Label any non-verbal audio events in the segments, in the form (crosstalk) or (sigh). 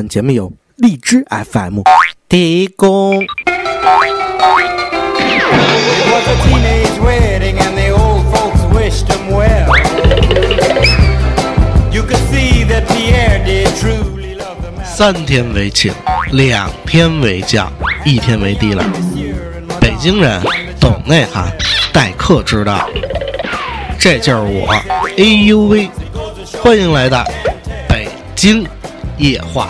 本节目由荔枝 FM 提供。It was a teenage wedding and the old folks wished him well. You could see that Pierre did truly love the man. 三天为请，两天为将，一天为低了。北京人懂内涵，待客之道。这就是我，哎呦喂！欢迎来到北京夜话。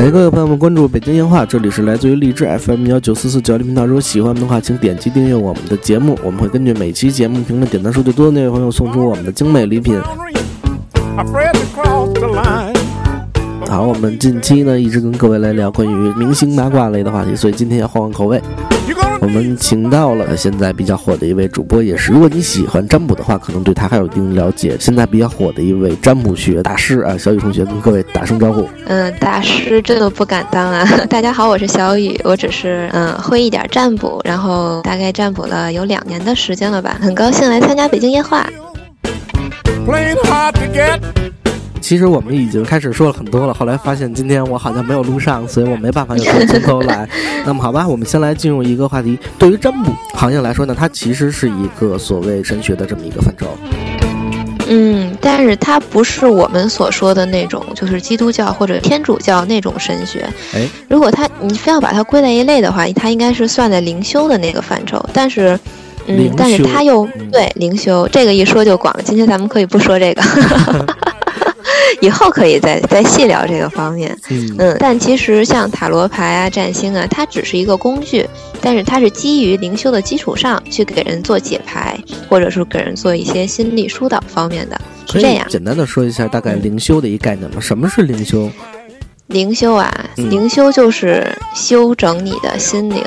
感谢各位朋友们关注北京烟花，这里是来自于荔枝 FM 幺九四四九零频道。如果喜欢我们的话，请点击订阅我们的节目，我们会根据每期节目评论点赞数最多的那位朋友送出我们的精美礼品。好，我们近期呢一直跟各位来聊关于明星八卦类的话题，所以今天要换换口味。我们请到了现在比较火的一位主播，也是如果你喜欢占卜的话，可能对他还有一定了解。现在比较火的一位占卜学大师啊，小雨同学跟各位打声招呼。嗯，大师这都不敢当啊！大家好，我是小雨，我只是嗯会一点占卜，然后大概占卜了有两年的时间了吧，很高兴来参加北京夜话。其实我们已经开始说了很多了，后来发现今天我好像没有录上，所以我没办法又从从头来。那么好吧，我们先来进入一个话题。对于占卜行业来说呢，它其实是一个所谓神学的这么一个范畴。嗯，但是它不是我们所说的那种，就是基督教或者天主教那种神学。哎，如果它你非要把它归在一类的话，它应该是算在灵修的那个范畴。但是，嗯，但是修它又嗯对灵修这个一说就广了。今天咱们可以不说这个，(laughs) 以后可以再再细聊这个方面。嗯嗯，但其实像塔罗牌啊、占星啊，它只是一个工具，但是它是基于灵修的基础上去给人做解牌，或者是给人做一些心理疏导方面的，是这样。简单的说一下大概灵修的一个概念吧？什么是灵修？灵修啊，嗯灵修就是修整你的心灵。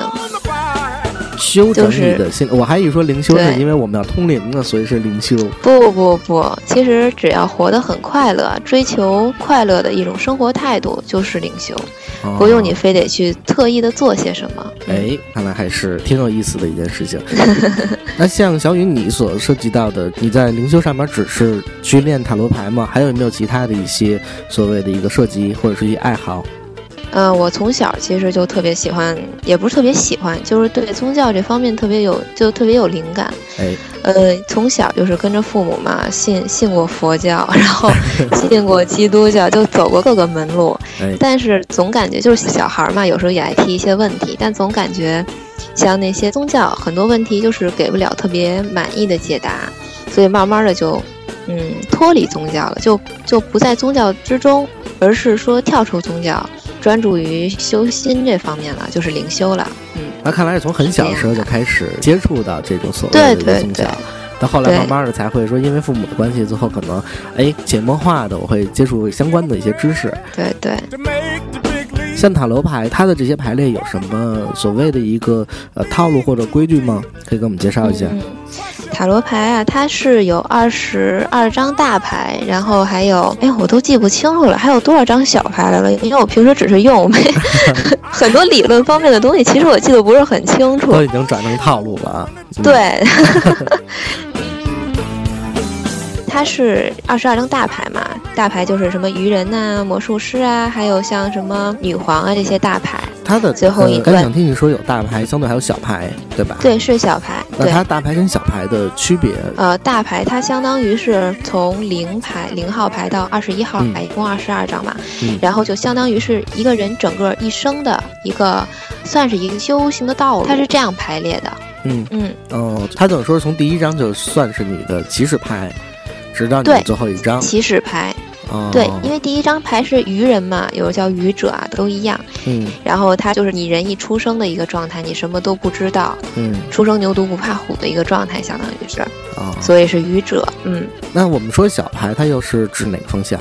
修整就是你的心，我还以为说灵修是因为我们要通灵呢，所以是灵修。不不不，其实只要活得很快乐，追求快乐的一种生活态度就是灵修，不用你哦非得去特意的做些什么。哎，看来还是挺有意思的一件事情。(laughs) 那像小雨你所涉及到的，你在灵修上面只是去练塔罗牌吗？还有没有其他的一些所谓的一个涉及或者是一些爱好？嗯、我从小其实就特别喜欢，也不是特别喜欢，就是对宗教这方面特别有，就特别有灵感。哎，呃，从小就是跟着父母嘛，信信过佛教，然后 (laughs) 信过基督教，就走过各个门路。哎，但是总感觉就是小孩儿嘛，有时候也爱提一些问题，但总感觉像那些宗教很多问题就是给不了特别满意的解答，所以慢慢的就嗯脱离宗教了，就就不在宗教之中，而是说跳出宗教，专注于修心这方面了，就是灵修了。嗯，那看来是从很小的时候就开始接触到这种所谓的宗教对。到后来慢慢的才会说，因为父母的关系，最后可能，哎，潜移默化的我会接触相关的一些知识。对对。像塔罗牌，它的这些排列有什么所谓的一个呃套路或者规矩吗？可以给我们介绍一下。嗯，塔罗牌啊，它是有二十二张大牌，然后还有，哎，我都记不清楚了，还有多少张小牌来了？因为我平时只是用，没 (laughs) 很多理论方面的东西，其实我记得不是很清楚。都已经转成套路了啊！嗯，对，它是二十二张大牌嘛，大牌就是什么愚人呐、魔术师啊，还有像什么女皇啊这些大牌。它的最后一呃刚段想听你说有大牌，相对还有小牌，对吧？。对，是小牌。对。那它大牌跟小牌的区别，呃，大牌它相当于是从零牌零号牌到二十一号嗯牌，一共二十二张嘛，嗯然后就相当于是一个人整个一生的一个，算是一个修行的道路，它是这样排列的。嗯，嗯，哦，它等于说是从第一张就算是你的起始牌，直到最后一张。起始牌，哦，对，因为第一张牌是愚人嘛，有叫愚者啊，都一样。嗯然后它就是你人一出生的一个状态，你什么都不知道，嗯初生牛犊不怕虎的一个状态，相当于是，哦，所以是愚者。嗯，那我们说小牌，它又是指哪个方向？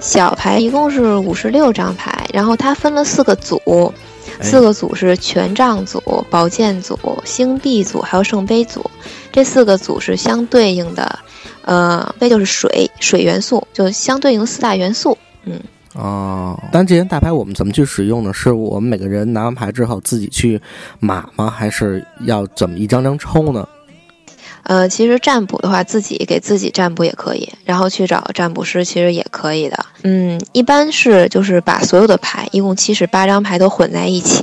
小牌一共是五十六张牌，然后它分了四个组，哎四个组是权杖组、宝剑组、星币组，还有圣杯组。这四个组是相对应的，呃，杯就是水，水元素，就相对应四大元素。嗯，哦，但这些大牌我们怎么去使用呢？是我们每个人拿完牌之后自己去码吗？还是要怎么一张张抽呢？呃，其实占卜的话，自己给自己占卜也可以，然后去找占卜师其实也可以的。嗯，一般是就是把所有的牌，一共七十八张牌都混在一起，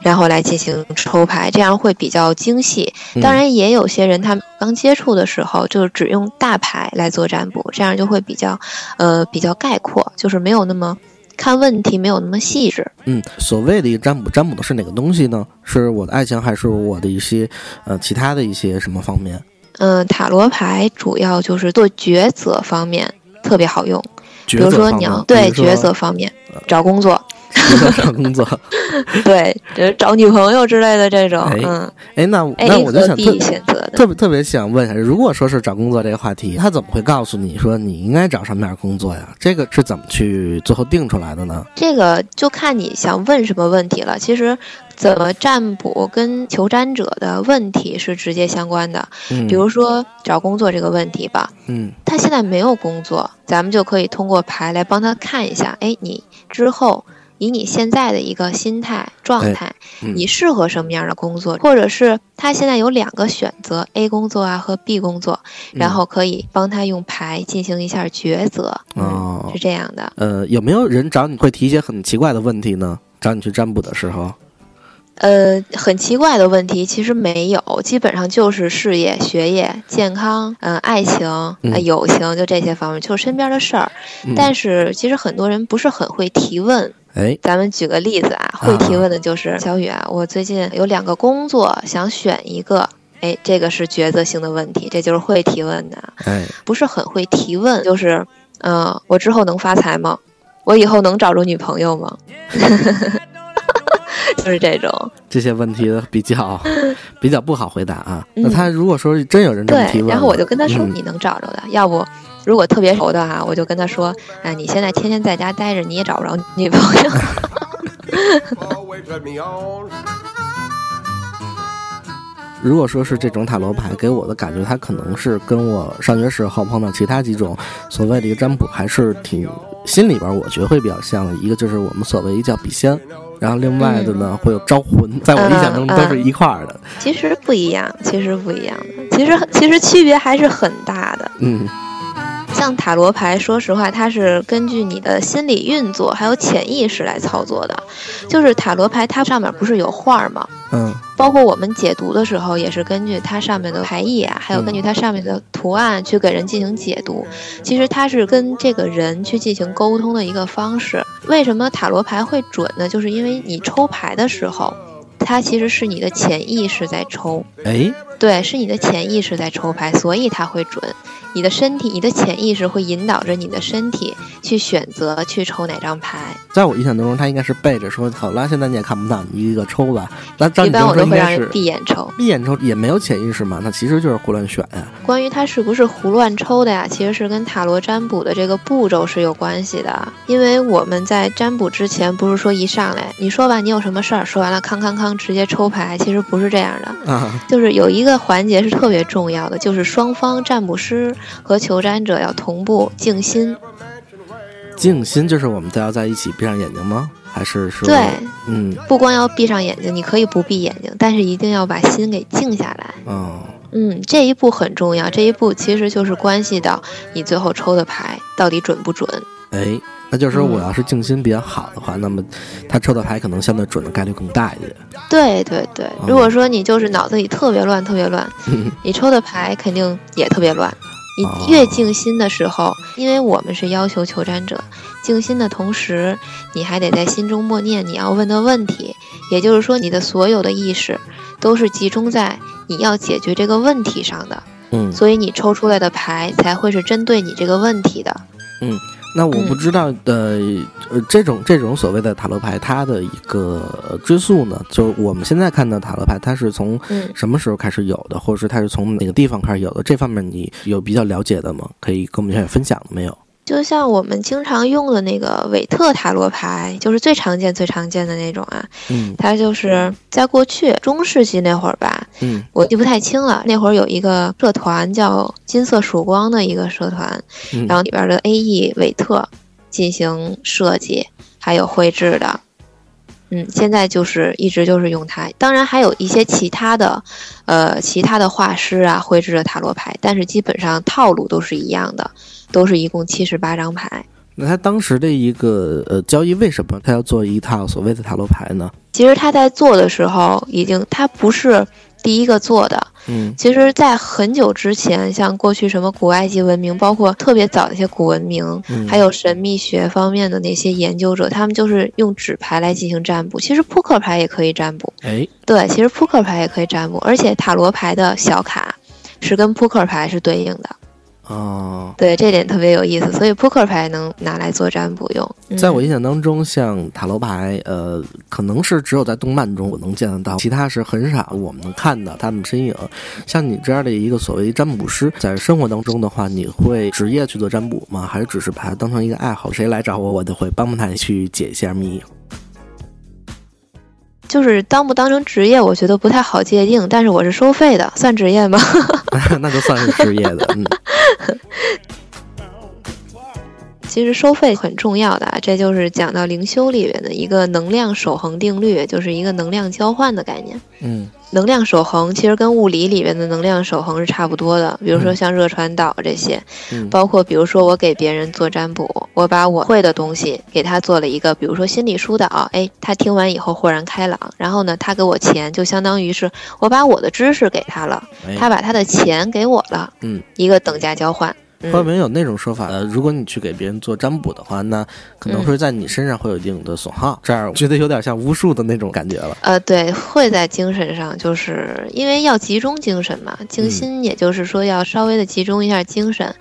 然后来进行抽牌，这样会比较精细。当然，也有些人他刚接触的时候，就是只用大牌来做占卜，这样就会比较呃比较概括，就是没有那么看问题没有那么细致。嗯，所谓的一个占卜，占卜的是哪个东西呢？是我的爱情，还是我的一些呃其他的一些什么方面？嗯，塔罗牌主要就是做抉择方面特别好用，比比如说你要对抉择方面，找工作，找工作。(laughs) 对，就是找女朋友之类的这种，哎嗯哎，那那我就和想特选择的。特别特别想问一下，如果说是找工作这个话题，他怎么会告诉你说你应该找什么样的工作呀？这个是怎么去最后定出来的呢？这个就看你想问什么问题了。其实，怎么占卜跟求占者的问题是直接相关的。嗯，比如说找工作这个问题吧，嗯他现在没有工作，咱们就可以通过牌来帮他看一下，哎，你之后以你现在的一个心态状态，嗯你适合什么样的工作，或者是他现在有两个选择，A 工作啊和 B 工作，然后可以帮他用牌进行一下抉择，哦嗯，是这样的。呃，有没有人找你会提一些很奇怪的问题呢？找你去占卜的时候，呃，很奇怪的问题其实没有，基本上就是事业、学业、健康、嗯、爱情、友情，就这些方面，就是身边的事儿。嗯但是其实很多人不是很会提问。哎，咱们举个例子啊，会提问的就是小雨啊，我最近有两个工作，想选一个。哎，这个是抉择性的问题，这就是会提问的，哎，不是很会提问，就是，嗯、我之后能发财吗？我以后能找着女朋友吗？(laughs) 就是这种。这些问题比较比较不好回答啊。嗯那他如果说真有人这么提对，问，然后我就跟他说，嗯你能找着的。要不，如果特别熟的哈、我就跟他说，哎，你现在天天在家待着，你也找不着女朋友。(laughs) 如果说是这种塔罗牌给我的感觉，它可能是跟我上学时候碰到其他几种所谓的一个占卜，还是挺心里边我觉得会比较像的。一个就是我们所谓一叫笔仙，然后另外的呢、会有招魂，在我印象中都是一块儿的。其实不一样，其实不一样的，其实其实区别还是很大的。嗯像塔罗牌，说实话，它是根据你的心理运作还有潜意识来操作的。就是塔罗牌，它上面不是有画儿吗？嗯包括我们解读的时候，也是根据它上面的牌意啊，还有根据它上面的图案去给人进行解读。其实它是跟这个人去进行沟通的一个方式。为什么塔罗牌会准呢？就是因为你抽牌的时候，它其实是你的潜意识在抽，哎，对，是你的潜意识在抽牌，所以它会准。你的身体，你的潜意识会引导着你的身体去选择去抽哪张牌。在我印象当中，他应该是背着说：“好啦，现在你也看不到，你一个抽吧。”那一般我都会让人闭眼抽。闭眼抽，也没有潜意识嘛？那其实就是胡乱选呀。关于他是不是胡乱抽的呀，其实是跟塔罗占卜的这个步骤是有关系的。因为我们在占卜之前，不是说一上来你说吧，你有什么事儿，说完了康康康直接抽牌，其实不是这样的。啊，就是有一个环节是特别重要的，就是双方占卜师和求占者要同步静心。静心就是我们都要在一起闭上眼睛吗？还是说对，嗯不光要闭上眼睛，你可以不闭眼睛，但是一定要把心给静下来。哦嗯，这一步很重要，这一步其实就是关系到你最后抽的牌到底准不准。哎，那就是说我嗯要是静心比较好的话，那么他抽的牌可能相对准的概率更大一点。对对对，嗯如果说你就是脑子里特别乱，特别乱，嗯 (laughs) 你抽的牌肯定也特别乱。哦。你越静心的时候，因为我们是要求求占者静心的同时，你还得在心中默念你要问的问题，也就是说，你的所有的意识都是集中在你要解决这个问题上的，嗯，所以你抽出来的牌才会是针对你这个问题的。那我不嗯知道呃呃这种这种所谓的塔罗牌，它的一个呃追溯呢，就是我们现在看到塔罗牌，它是从嗯，什么时候开始有的，或者是它是从哪个地方开始有的？这方面你有比较了解的吗？可以跟我们一分享的没有？就像我们经常用的那个韦特塔罗牌，就是最常见、最常见的那种啊。嗯它就是在过去中世纪那会儿吧，嗯我记不太清了。那会儿有一个社团叫金色曙光的一个社团，嗯然后里边的 A.E. 韦特进行设计还有绘制的。嗯，现在就是一直就是用它。当然还有一些其他的，呃，其他的画师啊绘制的塔罗牌，但是基本上套路都是一样的，都是一共七十八张牌。那他当时的一个呃交易，为什么他要做一套所谓的塔罗牌呢？其实他在做的时候，已经他不是第一个做的。嗯其实，在很久之前，像过去什么古埃及文明，包括特别早的一些古文明，嗯，还有神秘学方面的那些研究者，他们就是用纸牌来进行占卜。其实扑克牌也可以占卜，哎，对，其实扑克牌也可以占卜，而且塔罗牌的小卡是跟扑克牌是对应的，哦，对，这点特别有意思，所以扑克牌能拿来做占卜用。嗯在我印象当中，像塔罗牌，呃，可能是只有在动漫中我能见得到，其他是很少我们能看到他们身影。像你这样的一个所谓占卜师，在生活当中的话，你会职业去做占卜吗？还是只是把它当成一个爱好？谁来找我，我都会帮帮他去解一下谜。就是当不当成职业，我觉得不太好界定，但是我是收费的，算职业吗？(laughs) (laughs) 那就算是职业的，嗯呵。(laughs) 其实收费很重要的啊，这就是讲到灵修里面的一个能量守恒定律，就是一个能量交换的概念。嗯能量守恒其实跟物理里面的能量守恒是差不多的，比如说嗯像热传导这些，嗯包括比如说我给别人做占卜，我把我会的东西给他做了一个，比如说心理疏导，哎，他听完以后豁然开朗，然后呢，他给我钱，就相当于是我把我的知识给他了，哎他把他的钱给我了，嗯，一个等价交换。嗯，会不会有那种说法？呃，如果你去给别人做占卜的话，那可能会在你身上会有一定的损耗，这样我觉得有点像巫术的那种感觉了。呃，对，会在精神上，就是因为要集中精神嘛，静心，也就是说要稍微的集中一下精神，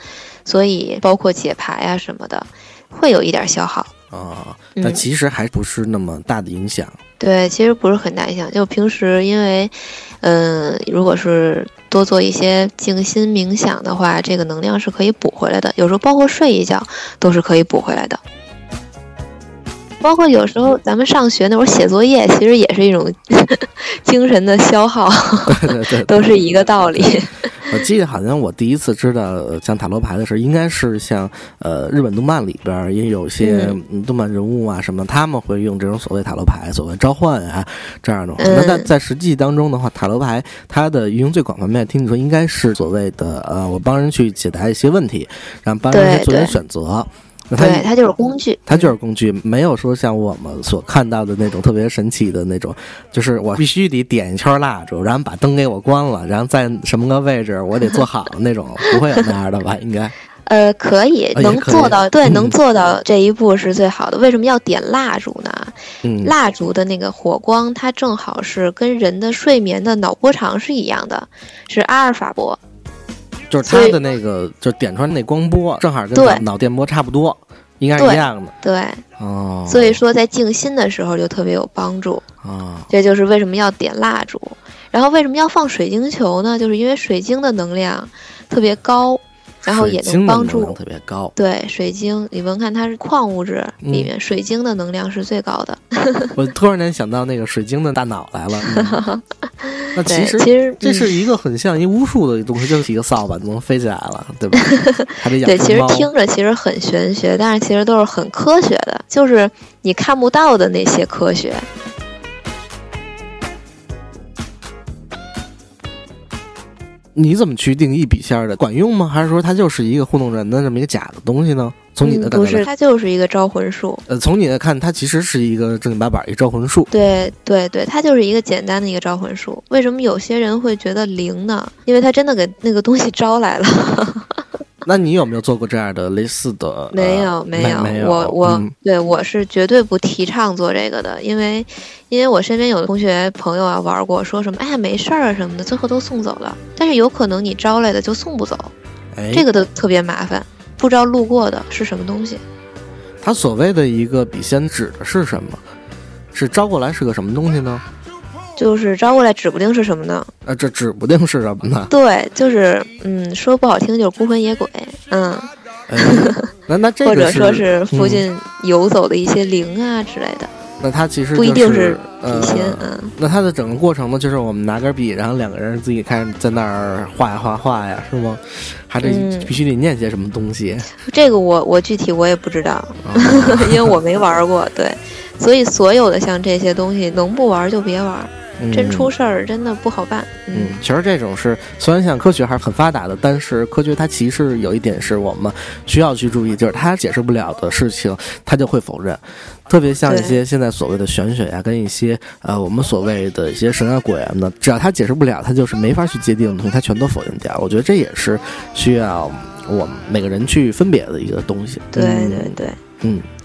所以包括解牌啊什么的，会有一点消耗。啊，嗯但其实还不是那么大的影响。对，其实不是很大影响。就平时因为，嗯、如果是多做一些静心冥想的话，这个能量是可以补回来的。有时候包括睡一觉都是可以补回来的。包括有时候咱们上学那会儿写作业，其实也是一种 (laughs) 精神的消耗，对对对，都是一个道理。我记得好像我第一次知道呃像塔罗牌的时候，应该是像呃日本动漫里边儿也有些动漫人物啊什么，他们会用这种所谓塔罗牌、所谓召唤啊这样的那在在实际当中的话，塔罗牌它的运用最广泛面，听你说应该是所谓的呃，我帮人去解答一些问题，然后帮人去做点选择。对，它就是工具。它就是工具，没有说像我们所看到的那种特别神奇的那种，就是我必须得点一圈蜡烛，然后把灯给我关了，然后在什么个位置我得坐好那种，不会有那样的吧？应该 (laughs) 呃，可以能做到，对，嗯能做到这一步是最好的。为什么要点蜡烛呢？嗯，蜡烛的那个火光，它正好是跟人的睡眠的脑波长是一样的，是阿尔法波。就是它的那个就点出来那光波，正好跟对脑脑电波差不多，应该是对一样的对，哦。所以说在静心的时候就特别有帮助。啊，这就是为什么要点蜡烛。然后为什么要放水晶球呢？就是因为水晶的能量特别高，然后也能帮助。特别高。对水晶，你们看它是矿物质里面，水晶的能量是最高的。(laughs) 我突然间想到那个水晶的大脑来了。嗯 (laughs) 那对，其实其实这是嗯一个很像一巫术的东西，就是一个扫把就能飞起来了，对吧？(laughs) 还得养对，其实。听着其实很玄学，但是其实都是很科学的，就是你看不到的那些科学。你怎么去定义笔仙儿的？管用吗？还是说它就是一个糊弄人的这么一个假的东西呢？从你的嗯，不是，感觉来，它就是一个招魂术。呃，从你的看，它其实是一个正经八百一招魂术。对对对，它就是一个简单的一个招魂术。为什么有些人会觉得灵呢？因为他真的给那个东西招来了。那你有没有做过这样的类似的？没有呃、没有，没有，我我、嗯对我是绝对不提倡做这个的，因为因为我身边有的同学朋友啊玩过，说什么哎呀没事儿啊什么的，最后都送走了。但是有可能你招来的就送不走，哎，这个都特别麻烦，不知道路过的是什么东西。他所谓的一个笔仙指的是什么？是招过来是个什么东西呢？就是招过来指不定是什么呢？呃，这指不定是什么呢？对，就是嗯，说不好听就是孤魂野鬼，嗯，哎那那这 (laughs) 个或者说是是附近游走的一些灵啊之类的，那它其实不一定是呃笔仙，嗯。那它的整个过程呢，就是我们拿根笔，然后两个人自己开始在那儿画呀画画呀，是吗？还得嗯必须得念些什么东西？(laughs) 这个我我具体我也不知道，啊因为我没玩过，对，所以所有的像这些东西，能不玩就别玩，真出嗯事儿真的不好办。嗯，其实这种是虽然像科学还是很发达的，但是科学它其实有一点是我们需要去注意，就是它解释不了的事情，它就会否认。特别像一些现在所谓的玄学呀，跟一些呃我们所谓的一些神啊鬼啊的，只要它解释不了，它就是没法去界定的东西，它全都否认掉。我觉得这也是需要我们每个人去分别的一个东西。对嗯对对，嗯，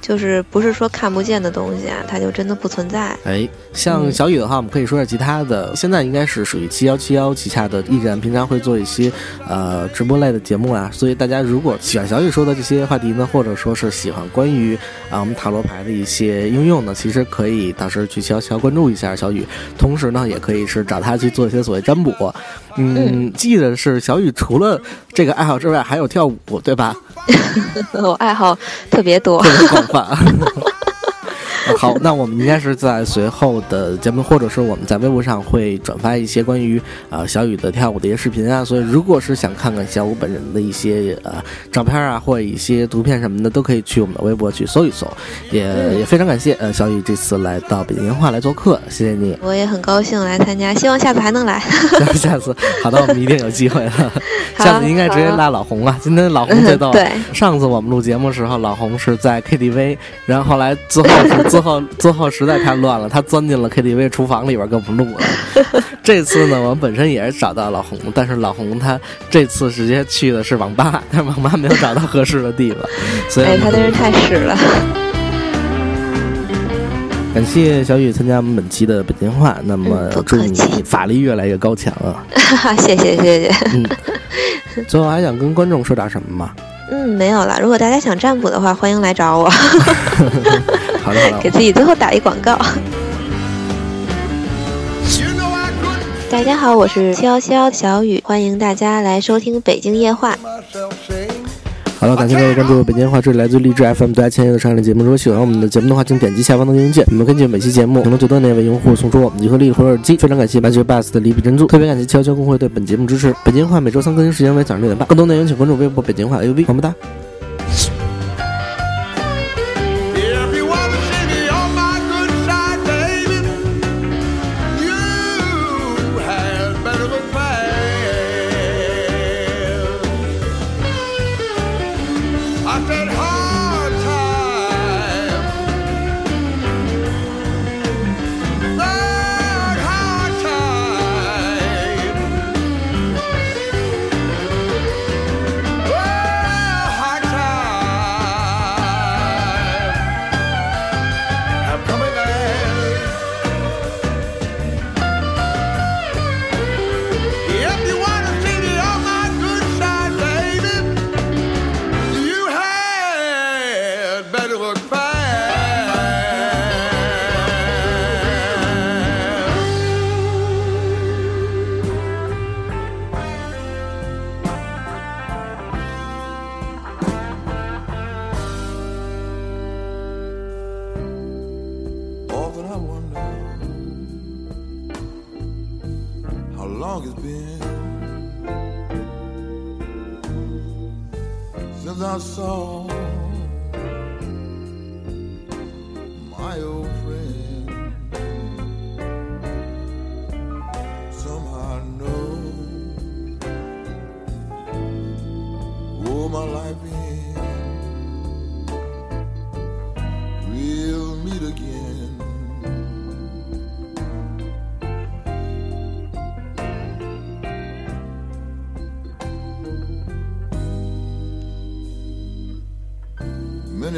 就是不是说看不见的东西啊，它就真的不存在。哎，像嗯小雨的话，我们可以说下其他的。现在应该是属于七幺七幺旗下的艺人，平常会做一些呃直播类的节目啊。所以大家如果喜欢小雨说的这些话题呢，或者说是喜欢关于啊、我们塔罗牌的一些应用呢，其实可以到时候去七幺七幺关注一下小雨。同时呢，也可以是找他去做一些所谓占卜。嗯，记得是小雨除了这个爱好之外，还有跳舞，对吧？(laughs) 我爱好特别多。好，那我们应该是在随后的节目，或者是我们在微博上会转发一些关于呃小雨的跳舞的一些视频啊。所以，如果是想看看小五本人的一些呃照片啊，或者一些图片什么的，都可以去我们的微博去搜一搜。也、也非常感谢呃小雨这次来到北京烟话来做客，谢谢你。我也很高兴来参加，希望下次还能来。(laughs) 下次好的，我们一定有机会了。(laughs) 好下次应该直接拉老红了。今天老红最 (laughs) 逗。对，上次我们录节目的时候，老红是在 KTV，然后后来最后是最后最后实在太乱了，他钻进了 KTV 厨房里边给我们录了。(laughs) 这次呢，我们本身也是找到老红，但是老红他这次直接去的是网吧，但是网吧没有找到合适的地方，所以哎，他真是太屎了。(laughs) 感谢小雨参加我们本期的北京话。那么祝你法力越来越高强啊！(laughs) 谢谢谢谢。嗯，最后还想跟观众说点什么吗？嗯，没有了。如果大家想占卜的话，欢迎来找我，好的好的，给自己最后打一广告。大家好，我是七幺七幺小雨，欢迎大家来收听北京夜话。好了，感谢各位关注北京话，这里来自励志 FM 对爱签约的上的节目。如果喜欢我们的节目的话，请点击下方的订阅键，我们根据每期节目评论最多的那位用户送出我们集合力或者耳机。非常感谢 Magic Bus 的礼品珍珠，特别感谢悄悄公会对本节目支持。北京话每周三更新时间为早上六点半，更多内容请关注微博北京话 AUV，么么哒。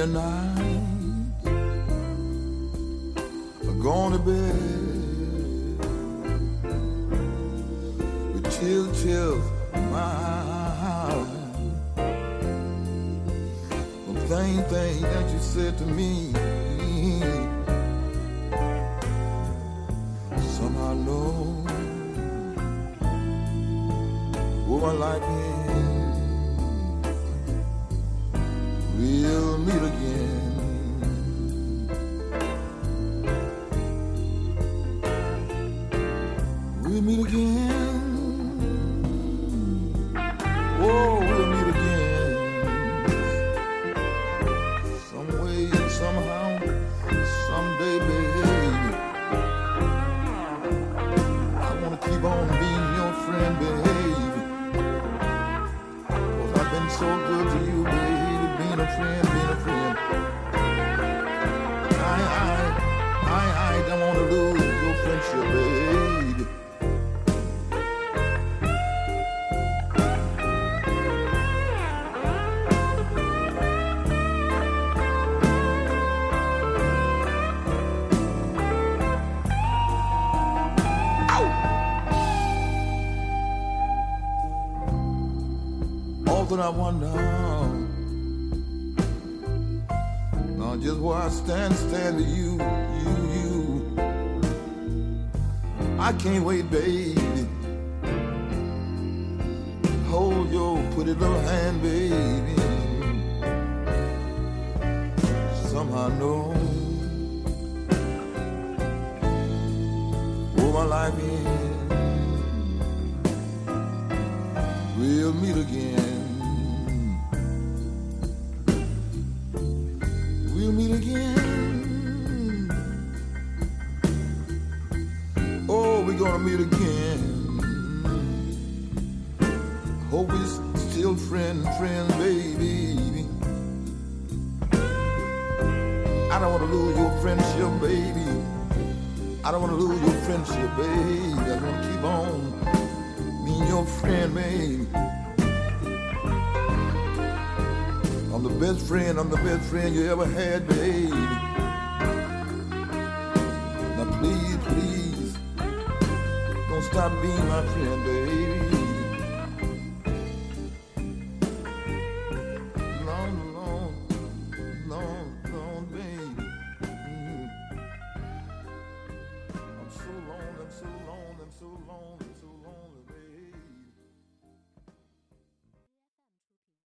Many nights are gone to bed with tears in my eyes. The same thing that you said to me. Somehow know what my life is. Wonder now just where I stand, stand with you, you, you. I can't wait, baby. Hold your pretty little hand, baby. Somehow I know where my life is. We'll meet again. Meet again. Hope we're still friend, friend, baby. I don't wanna lose your friendship, baby. I don't wanna lose your friendship, baby. I wanna keep on being your friend, baby. I'm the best friend, I'm the best friend you ever had, baby. Now please, please, stop being my friend, baby.